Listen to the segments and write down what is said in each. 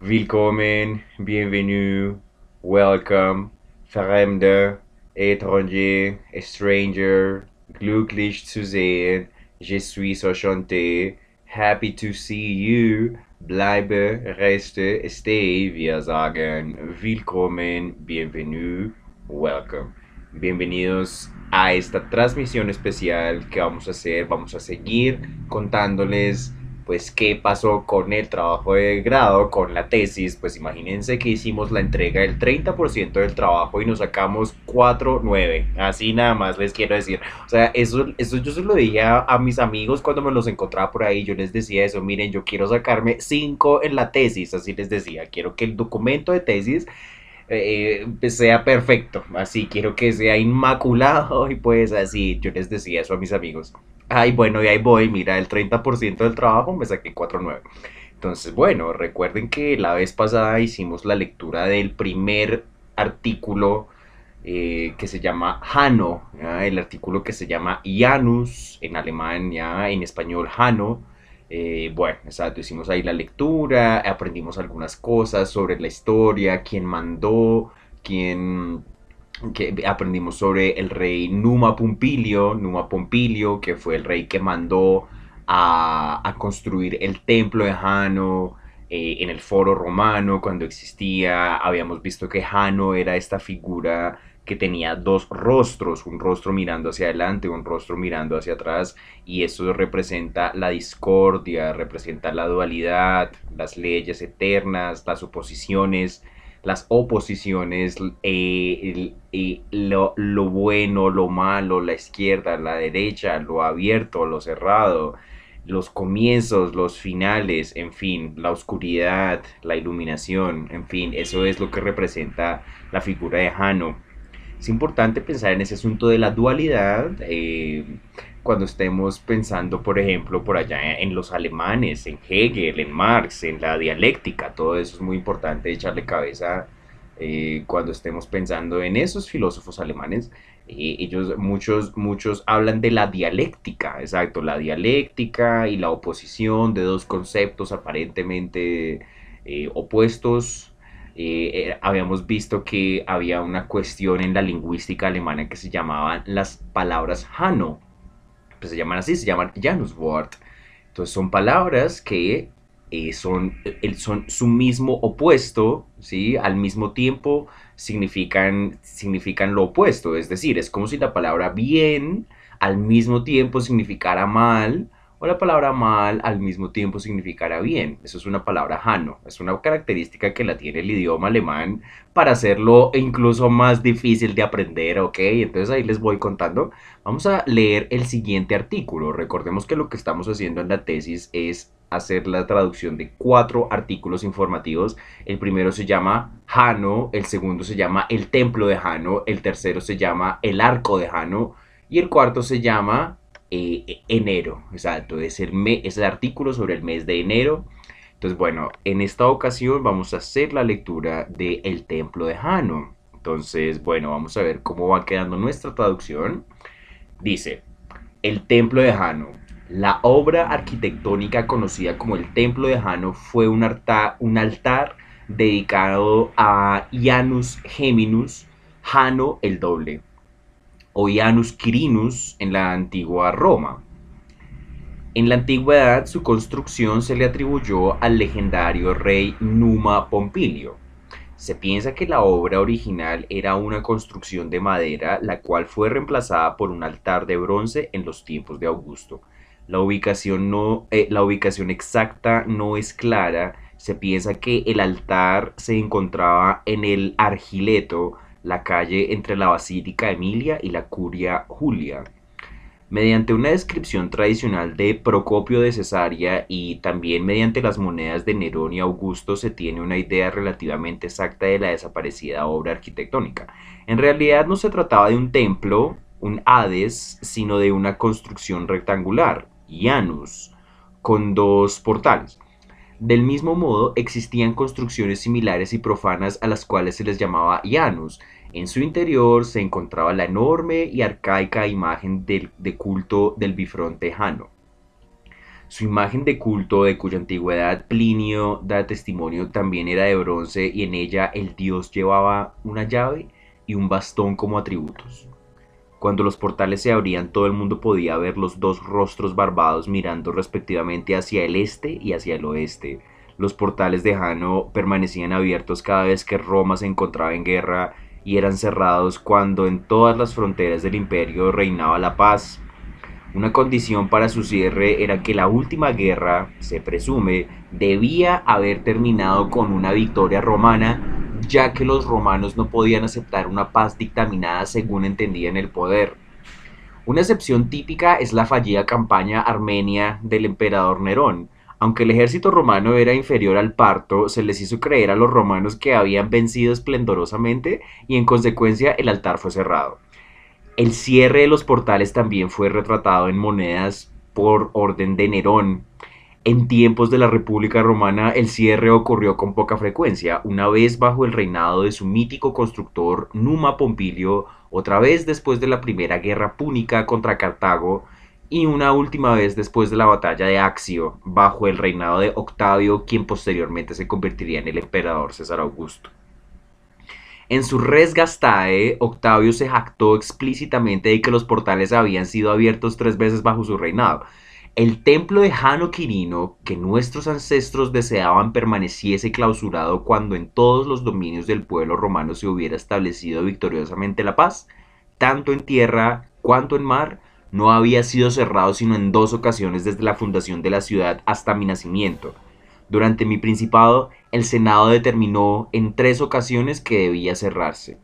Willkommen, bienvenue, welcome, Fremde, étranger, stranger, glücklich zu sehen, je suis enchanté, happy to see you, bleibe, reste, stay, wir sagen willkommen, bienvenue, welcome. Bienvenidos a esta transmisión especial que vamos a hacer. Vamos a seguir contándoles pues qué pasó con el trabajo de grado, con la tesis. Pues imagínense que hicimos la entrega del 30% del trabajo y nos sacamos 4.9. Así nada más les quiero decir. O sea, eso, eso yo se lo dije a, mis amigos cuando me los encontraba por ahí. Yo les decía eso, miren, yo quiero sacarme 5 en la tesis. Así les decía, quiero que el documento de tesis eh, sea perfecto, así quiero que sea inmaculado y pues así yo les decía eso a mis amigos. Ay, bueno, y ahí voy, mira, el 30% del trabajo me saqué 4.9. Entonces, bueno, recuerden que la vez pasada hicimos la lectura del primer artículo eh, que se llama Hano, el artículo que se llama Janus en alemán, ya en español Hano eh, bueno, exacto, hicimos ahí la lectura, aprendimos algunas cosas sobre la historia, quién mandó, quién... Que aprendimos sobre el rey Numa Pompilio, Numa Pompilio, que fue el rey que mandó a, construir el templo de Jano eh, en el foro romano cuando existía. Habíamos visto que Jano era esta figura que tenía dos rostros, un rostro mirando hacia adelante, un rostro mirando hacia atrás, y eso representa la discordia, representa la dualidad, las leyes eternas, las oposiciones, las oposiciones, eh, eh, lo, lo, bueno, lo malo, la izquierda, la derecha, lo abierto, lo cerrado, los comienzos, los finales, en fin, la oscuridad, la iluminación, en fin, eso es lo que representa la figura de Jano es importante pensar en ese asunto de la dualidad eh, cuando estemos pensando, por ejemplo, por allá en los alemanes, en Hegel, en Marx, en la dialéctica, todo eso es muy importante echarle cabeza eh, cuando estemos pensando en esos filósofos alemanes. Eh, ellos, muchos, muchos hablan de la dialéctica, exacto, la dialéctica y la oposición de dos conceptos aparentemente opuestos eh, eh, habíamos visto que había una cuestión en la lingüística alemana que se llamaban las palabras Hanno. Pues se llaman así, se llaman Januswort. Entonces son palabras que eh, son, son su mismo opuesto, ¿sí? Al mismo tiempo significan, significan lo opuesto. Es decir, es como si la palabra bien al mismo tiempo significara mal o la palabra mal al mismo tiempo significará bien. Eso es una palabra Hano. Es una característica que la tiene el idioma alemán para hacerlo incluso más difícil de aprender, ¿ok? Entonces ahí les voy contando. Vamos a leer el siguiente artículo. Recordemos que lo que estamos haciendo en la tesis es hacer la traducción de cuatro artículos informativos. El primero se llama Hano, el segundo se llama El Templo de Hano, el tercero se llama El Arco de Hano y el cuarto se llama eh, enero, exacto, es el, artículo sobre el mes de enero. Entonces, bueno, en esta ocasión vamos a hacer la lectura de El Templo de Jano. Entonces, bueno, vamos a ver cómo va quedando nuestra traducción. Dice, El Templo de Jano. La obra arquitectónica conocida como el Templo de Jano fue un altar, un altar dedicado a Janus Geminus, Jano el Doble, o Janus Quirinus en la antigua Roma. En la antigüedad su construcción se le atribuyó al legendario rey Numa Pompilio. Se piensa que la obra original era una construcción de madera, la cual fue reemplazada por un altar de bronce en los tiempos de Augusto. La ubicación, no, eh, la ubicación exacta no es clara. Se piensa que el altar se encontraba en el Argileto, la calle entre la Basílica Emilia y la Curia Julia. Mediante una descripción tradicional de Procopio de Cesarea y también mediante las monedas de Nerón y Augusto se tiene una idea relativamente exacta de la desaparecida obra arquitectónica. En realidad no se trataba de un templo, un Hades, sino de una construcción rectangular, Janus, con dos portales. Del mismo modo, existían construcciones similares y profanas a las cuales se les llamaba Janus, en su interior se encontraba la enorme y arcaica imagen de culto del bifronte Jano. Su imagen de culto, de cuya antigüedad Plinio da testimonio, también era de bronce y en ella el dios llevaba una llave y un bastón como atributos. Cuando los portales se abrían todo el mundo podía ver los dos rostros barbados mirando respectivamente hacia el este y hacia el oeste. Los portales de Jano permanecían abiertos cada vez que Roma se encontraba en guerra y eran cerrados cuando en todas las fronteras del imperio reinaba la paz. Una condición para su cierre era que la última guerra, se presume, debía haber terminado con una victoria romana ya que los romanos no podían aceptar una paz dictaminada según entendían el poder. Una excepción típica es la fallida campaña armenia del emperador Nerón. Aunque el ejército romano era inferior al parto, se les hizo creer a los romanos que habían vencido esplendorosamente y en consecuencia el altar fue cerrado. El cierre de los portales también fue retratado en monedas por orden de Nerón, en tiempos de la República Romana el cierre ocurrió con poca frecuencia, una vez bajo el reinado de su mítico constructor Numa Pompilio, otra vez después de la primera guerra púnica contra Cartago y una última vez después de la batalla de Axio, bajo el reinado de Octavio, quien posteriormente se convertiría en el emperador César Augusto. En su Res Gastae, Octavio se jactó explícitamente de que los portales habían sido abiertos tres veces bajo su reinado, el templo de Jano Quirino, que nuestros ancestros deseaban permaneciese clausurado cuando en todos los dominios del pueblo romano se hubiera establecido victoriosamente la paz, tanto en tierra cuanto en mar, no había sido cerrado sino en dos ocasiones desde la fundación de la ciudad hasta mi nacimiento. Durante mi principado, el Senado determinó en tres ocasiones que debía cerrarse.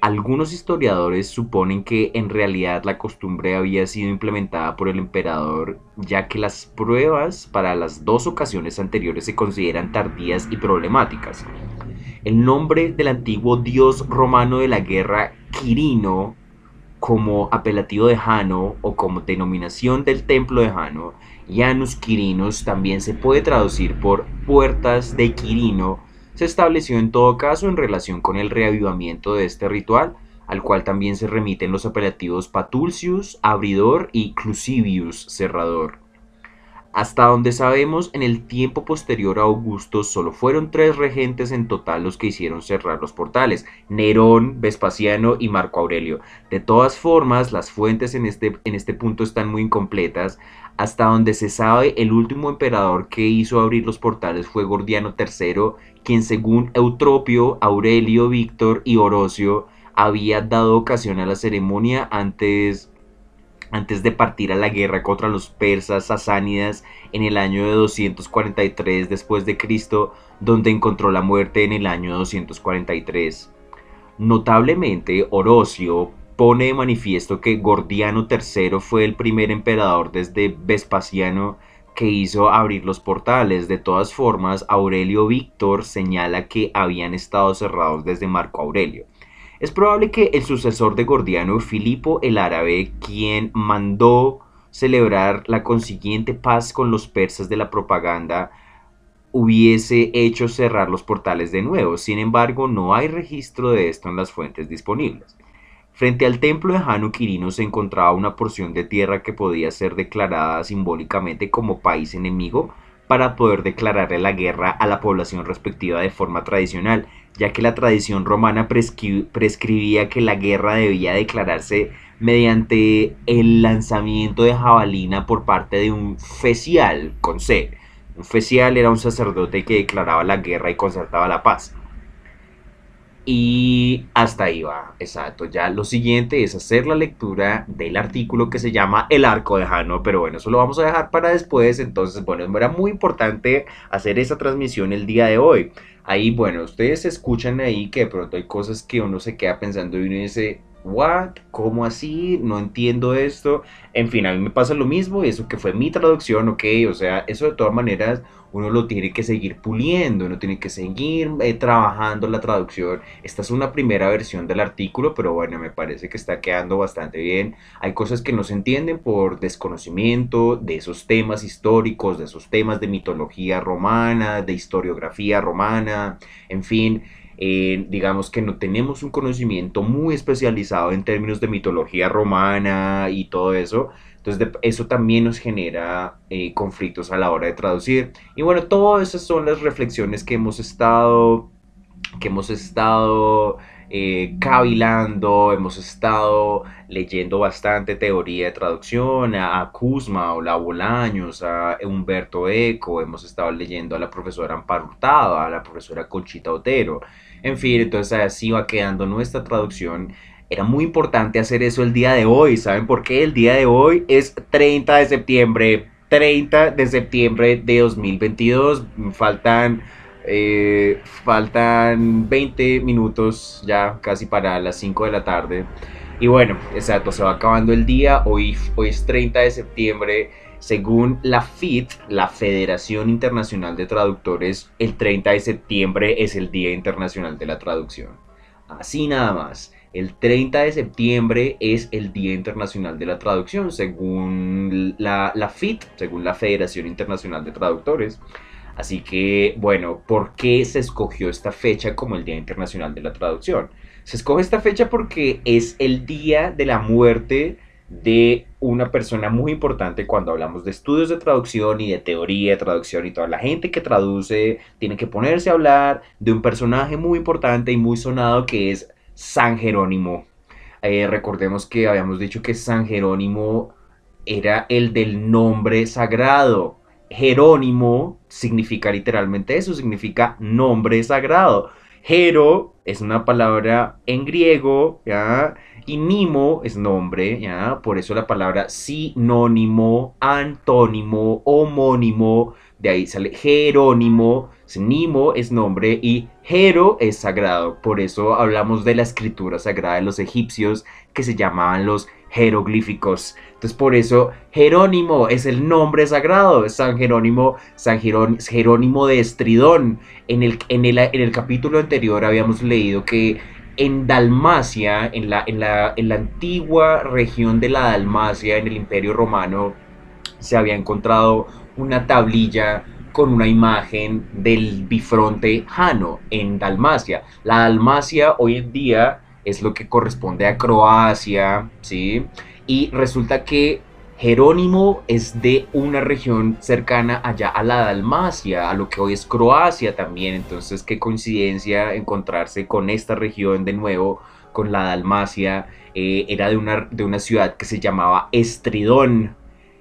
Algunos historiadores suponen que en realidad la costumbre había sido implementada por el emperador, ya que las pruebas para las dos ocasiones anteriores se consideran tardías y problemáticas. El nombre del antiguo dios romano de la guerra, Quirino, como apelativo de Jano o como denominación del templo de Jano, Janus Quirinos también se puede traducir por puertas de Quirino se estableció en todo caso en relación con el reavivamiento de este ritual, al cual también se remiten los apelativos Patulcius, abridor y Clusivius, cerrador. Hasta donde sabemos, en el tiempo posterior a Augusto solo fueron tres regentes en total los que hicieron cerrar los portales, Nerón, Vespasiano y Marco Aurelio. De todas formas, las fuentes en este, en este punto están muy incompletas. Hasta donde se sabe, el último emperador que hizo abrir los portales fue Gordiano III, quien según Eutropio, Aurelio, Víctor y Orocio había dado ocasión a la ceremonia antes antes de partir a la guerra contra los persas sasánidas en el año de 243 después de Cristo, donde encontró la muerte en el año 243. Notablemente, Orocio pone de manifiesto que Gordiano III fue el primer emperador desde Vespasiano que hizo abrir los portales. De todas formas, Aurelio Víctor señala que habían estado cerrados desde Marco Aurelio. Es probable que el sucesor de Gordiano, Filipo el Árabe, quien mandó celebrar la consiguiente paz con los persas de la propaganda, hubiese hecho cerrar los portales de nuevo. Sin embargo, no hay registro de esto en las fuentes disponibles. Frente al templo de Jano Quirino se encontraba una porción de tierra que podía ser declarada simbólicamente como país enemigo para poder declararle la guerra a la población respectiva de forma tradicional, ya que la tradición romana prescribía que la guerra debía declararse mediante el lanzamiento de jabalina por parte de un fecial con C. Un fecial era un sacerdote que declaraba la guerra y concertaba la paz. Y hasta ahí va, exacto. Ya lo siguiente es hacer la lectura del artículo que se llama El arco de Jano, pero bueno, eso lo vamos a dejar para después. Entonces, bueno, era muy importante hacer esa transmisión el día de hoy. Ahí, bueno, ustedes escuchan ahí que de pronto hay cosas que uno se queda pensando y uno dice, ¿what? ¿Cómo así? No entiendo esto. En fin, a mí me pasa lo mismo eso que fue mi traducción, ok, o sea, eso de todas maneras uno lo tiene que seguir puliendo, uno tiene que seguir eh, trabajando la traducción. Esta es una primera versión del artículo, pero bueno, me parece que está quedando bastante bien. Hay cosas que no se entienden por desconocimiento de esos temas históricos, de esos temas de mitología romana, de historiografía romana, en fin. Eh, digamos que no tenemos un conocimiento muy especializado en términos de mitología romana y todo eso, Entonces eso también nos genera eh, conflictos a la hora de traducir. Y bueno, todas esas son las reflexiones que hemos estado, que hemos estado eh, cavilando, hemos estado leyendo bastante teoría de traducción, a, Kuzma La Bolaños, a Humberto Eco, hemos estado leyendo a la profesora Amparo a la profesora Conchita Otero. En fin, entonces así va quedando nuestra traducción era muy importante hacer eso el día de hoy. ¿Saben por qué? El día de hoy es 30 de septiembre. 30 de septiembre de 2022. Faltan, eh, faltan 20 minutos ya casi para las 5 de la tarde. Y bueno, exacto, se va acabando el día. Hoy, hoy es 30 de septiembre. Según la FIT, la Federación Internacional de Traductores, el 30 de septiembre es el Día Internacional de la Traducción. Así nada más. El 30 de septiembre es el Día Internacional de la Traducción, según la, FIT, según la Federación Internacional de Traductores. Así que, bueno, ¿por qué se escogió esta fecha como el Día Internacional de la Traducción? Se escoge esta fecha porque es el día de la muerte de una persona muy importante cuando hablamos de estudios de traducción y de teoría de traducción y toda la gente que traduce tiene que ponerse a hablar de un personaje muy importante y muy sonado que es San Jerónimo. Eh, recordemos que habíamos dicho que San Jerónimo era el del nombre sagrado. Jerónimo significa literalmente eso, significa nombre sagrado. Jero es una palabra en griego, ¿ya? Y nimo es nombre, ¿ya? Por eso la palabra sinónimo, antónimo, homónimo, de ahí sale Jerónimo, Nimo es nombre y Jero es sagrado. Por eso hablamos de la escritura sagrada de los egipcios que se llamaban los jeroglíficos. Entonces por eso Jerónimo es el nombre sagrado. San Jerónimo, San Jerónimo de Estridón. En el, en, el, en el capítulo anterior habíamos leído que en Dalmacia, en la, en, la, en la antigua región de la Dalmacia, en el Imperio Romano, se había encontrado una tablilla con una imagen del bifronte Jano en Dalmacia. La Dalmacia hoy en día es lo que corresponde a Croacia, ¿sí? Y resulta que Jerónimo es de una región cercana allá a la Dalmacia, a lo que hoy es Croacia también. Entonces, qué coincidencia encontrarse con esta región de nuevo, con la Dalmacia. Eh, era de una, de una ciudad que se llamaba Estridón,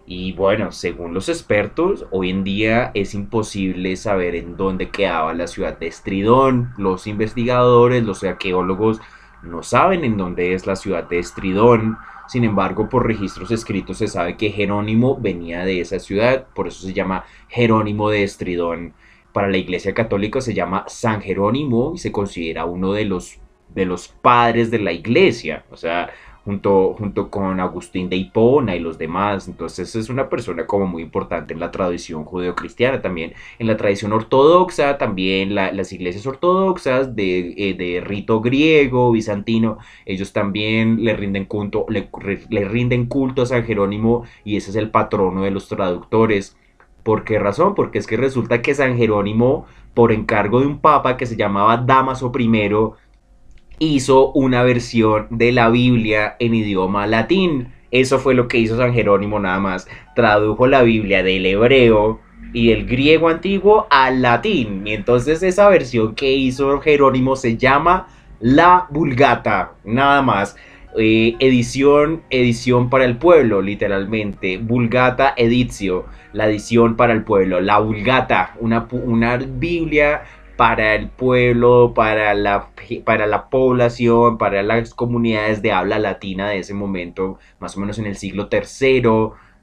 y bueno, según los expertos, hoy en día es imposible saber en dónde quedaba la ciudad de Estridón. Los investigadores, los arqueólogos no saben en dónde es la ciudad de Estridón. Sin embargo, por registros escritos se sabe que Jerónimo venía de esa ciudad, por eso se llama Jerónimo de Estridón. Para la Iglesia Católica se llama San Jerónimo y se considera uno de los de los padres de la iglesia. O sea, junto, junto con Agustín de Hipona y los demás. Entonces es una persona como muy importante en la tradición judeocristiana también. En la tradición ortodoxa, también las iglesias ortodoxas de, eh, de, rito griego, bizantino, ellos también le rinden culto, le, le rinden culto a San Jerónimo y ese es el patrono de los traductores. ¿Por qué razón? Porque es que resulta que San Jerónimo, por encargo de un papa que se llamaba Damaso I, hizo una versión de la Biblia en idioma latín. Eso fue lo que hizo San Jerónimo nada más. Tradujo la Biblia del hebreo y del griego antiguo al latín. Y entonces esa versión que hizo Jerónimo se llama la Vulgata, nada más. Eh, edición, edición para el pueblo, literalmente. Vulgata Editio, la edición para el pueblo. La Vulgata, una, una Biblia para el pueblo, para la, para la población, para las comunidades de habla latina de ese momento, más o menos en el siglo III,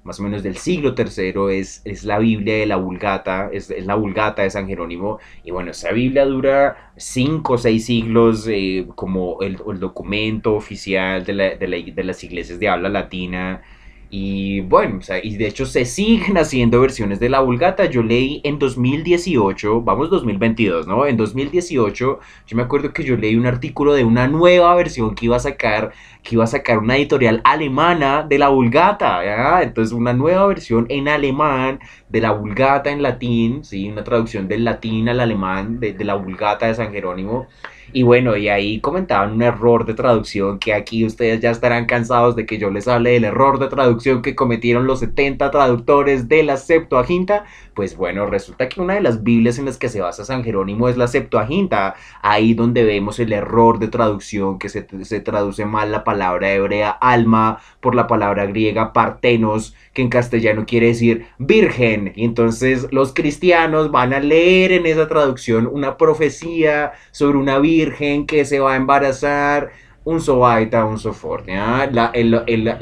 más o menos del siglo III, es, es la Biblia de la Vulgata, es, la Vulgata de San Jerónimo, y bueno, esa Biblia dura cinco o seis siglos eh, como el, documento oficial de, de las iglesias de habla latina, y bueno, o sea, y de hecho se siguen haciendo versiones de la Vulgata. Yo leí en 2018, vamos 2022, ¿no? En 2018, yo me acuerdo que yo leí un artículo de una nueva versión que iba a sacar, que iba a sacar una editorial alemana de la Vulgata, ¿ya? Entonces una nueva versión en alemán de la Vulgata en latín, ¿sí? una traducción del latín al alemán, de, de la Vulgata de San Jerónimo. Y bueno, y ahí comentaban un error de traducción que aquí ustedes ya estarán cansados de que yo les hable del error de traducción que cometieron los 70 traductores de la Septuaginta. Pues bueno, resulta que una de las Biblias en las que se basa San Jerónimo es la Septuaginta, ahí donde vemos el error de traducción que se, se traduce mal la palabra hebrea alma por la palabra griega partenos, que en castellano quiere decir virgen. Y entonces los cristianos van a leer en esa traducción una profecía sobre una virgen que se va a embarazar un sobaita, un soforte. La, el, el,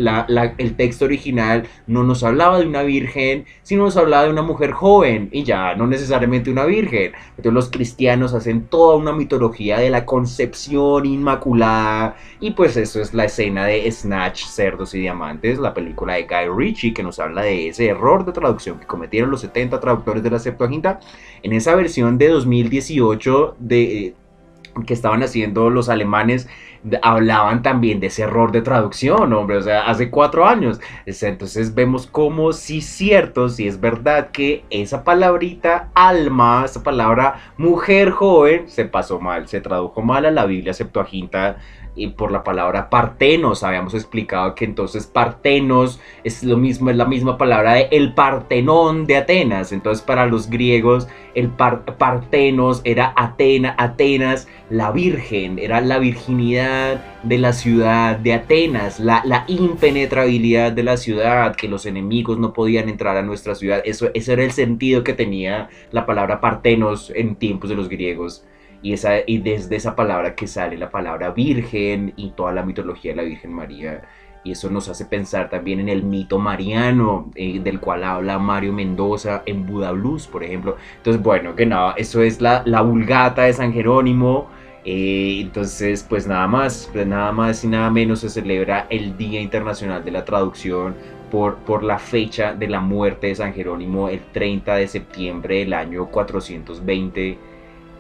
el, texto original no nos hablaba de una virgen, sino nos hablaba de una mujer joven y ya, no necesariamente una virgen. Entonces los cristianos hacen toda una mitología de la concepción inmaculada y pues eso es la escena de Snatch, Cerdos y Diamantes, la película de Guy Ritchie que nos habla de ese error de traducción que cometieron los 70 traductores de la Septuaginta. En esa versión de 2018 de, que estaban haciendo los alemanes hablaban también de ese error de traducción, hombre, o sea, hace cuatro años. Entonces vemos como sí es cierto, si es verdad que esa palabrita alma, esa palabra mujer joven, se pasó mal, se tradujo mal a la Biblia Septuaginta y por la palabra partenos. Habíamos explicado que entonces partenos es lo mismo, es la misma palabra de el Partenón de Atenas. Entonces para los griegos el partenos era Atena, Atenas, la virgen, era la virginidad de la ciudad de Atenas, la, la impenetrabilidad de la ciudad, que los enemigos no podían entrar a nuestra ciudad. Eso, ese era el sentido que tenía la palabra partenos en tiempos de los griegos. Y, esa, y desde esa palabra que sale la palabra virgen y toda la mitología de la Virgen María. Y eso nos hace pensar también en el mito mariano, eh, del cual habla Mario Mendoza en Buda Blues, por ejemplo. Entonces, bueno, que nada, eso es la, la vulgata de San Jerónimo. Eh, entonces, pues nada más, pues nada más y nada menos se celebra el Día Internacional de la Traducción por, por la fecha de la muerte de San Jerónimo, el 30 de septiembre del año 420.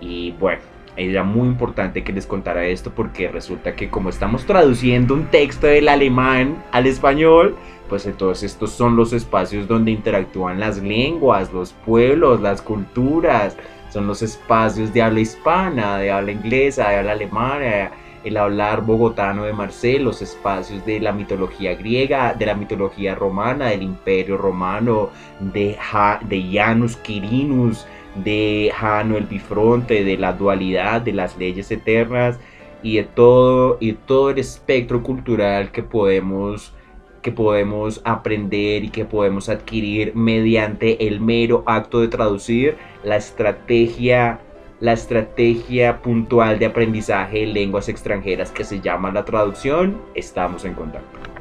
Y bueno, era muy importante que les contara esto porque resulta que como estamos traduciendo un texto del alemán al español, pues entonces estos son los espacios donde interactúan las lenguas, los pueblos, las culturas, son los espacios de habla hispana, de habla inglesa, de habla alemana, el hablar bogotano de Marcel, los espacios de la mitología griega, de la mitología romana, del imperio romano, de, de Janus Quirinus, de Jano el bifronte, de la dualidad, de las leyes eternas y de todo, y todo el espectro cultural que podemos, que podemos aprender y que podemos adquirir mediante el mero acto de traducir la estrategia la estrategia puntual de aprendizaje de lenguas extranjeras que se llama la traducción, estamos en contacto.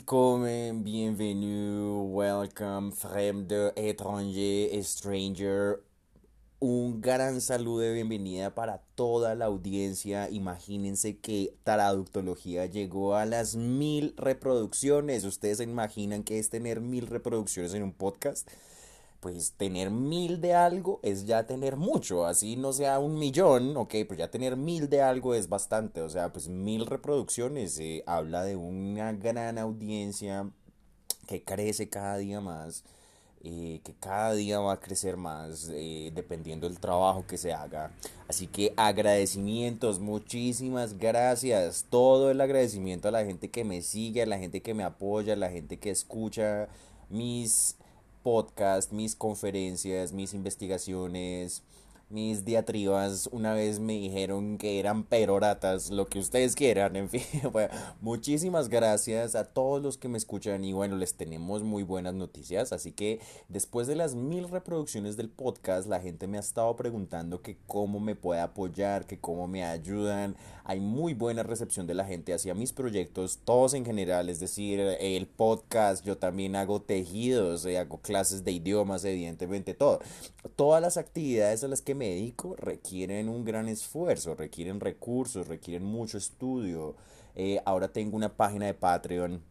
Willkommen, bienvenue, welcome, fremde, étranger, stranger. Un gran saludo de bienvenida para toda la audiencia. Imagínense que Traductología llegó a las mil reproducciones. ¿Ustedes se imaginan que es tener mil reproducciones en un podcast? Pues tener mil de algo es ya tener mucho, así no sea un millón, ok, pues ya tener mil de algo es bastante, o sea, pues mil reproducciones eh, habla de una gran audiencia que crece cada día más, eh, que cada día va a crecer más eh, dependiendo del trabajo que se haga. Así que agradecimientos, muchísimas gracias, todo el agradecimiento a la gente que me sigue, a la gente que me apoya, a la gente que escucha mis podcast, mis conferencias, mis investigaciones, mis diatribas una vez me dijeron que eran peroratas, lo que ustedes quieran, en fin. Bueno, muchísimas gracias a todos los que me escuchan y bueno, les tenemos muy buenas noticias. Así que después de las mil reproducciones del podcast, la gente me ha estado preguntando que cómo me puede apoyar, que cómo me ayudan. Hay muy buena recepción de la gente hacia mis proyectos, todos en general, es decir, el podcast, yo también hago tejidos, eh, hago clases de idiomas, evidentemente, todo. Todas las actividades a las que médico requieren un gran esfuerzo, requieren recursos, requieren mucho estudio. Eh, ahora tengo una página de Patreon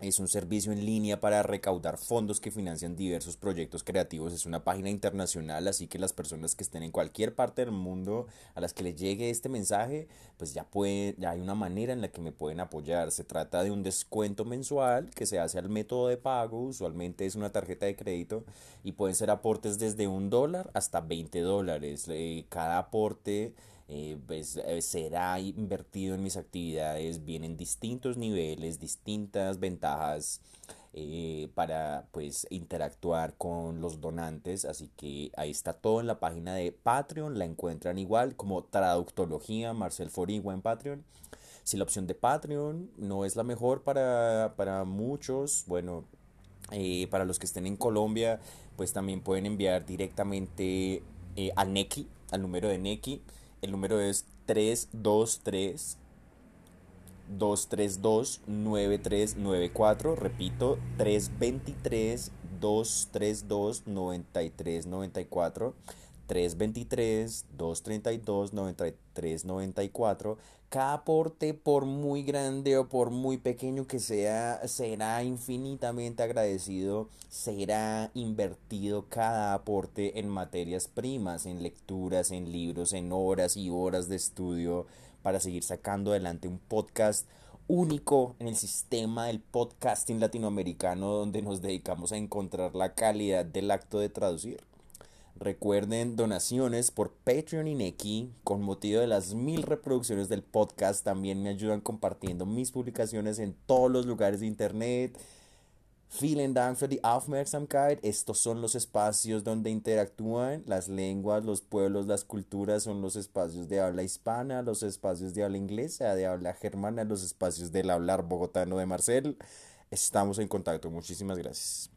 Es un servicio en línea para recaudar fondos que financian diversos proyectos creativos. Es una página internacional, así que las personas que estén en cualquier parte del mundo a las que les llegue este mensaje, pues ya pueden, ya hay una manera en la que me pueden apoyar. Se trata de un descuento mensual que se hace al método de pago, usualmente es una tarjeta de crédito y pueden ser aportes desde un dólar hasta 20 dólares. Eh, cada aporte eh, pues, eh, será invertido en mis actividades, vienen distintos niveles, distintas ventajas eh, para pues interactuar con los donantes, así que ahí está todo en la página de Patreon, la encuentran igual como Traductología, Marcel Forigua en Patreon. Si la opción de Patreon no es la mejor para, para muchos, bueno, para los que estén en Colombia, pues también pueden enviar directamente a Neki, al número de Neki. El número es 323 232 9394. Repito, 323 232 9394. 323-232-9394. Cada aporte, por muy grande o por muy pequeño que sea, será infinitamente agradecido. Será invertido cada aporte en materias primas, en lecturas, en libros, en horas y horas de estudio para seguir sacando adelante un podcast único en el sistema del podcasting latinoamericano donde nos dedicamos a encontrar la calidad del acto de traducir. Recuerden donaciones por Patreon y Neki con motivo de las mil reproducciones del podcast. También me ayudan compartiendo mis publicaciones en todos los lugares de internet. Vielen Dank für die Aufmerksamkeit. Estos son los espacios donde interactúan las lenguas, los pueblos, las culturas. Son los espacios de habla hispana, los espacios de habla inglesa, de habla germana, los espacios del hablar bogotano de Marcel. Estamos en contacto. Muchísimas gracias.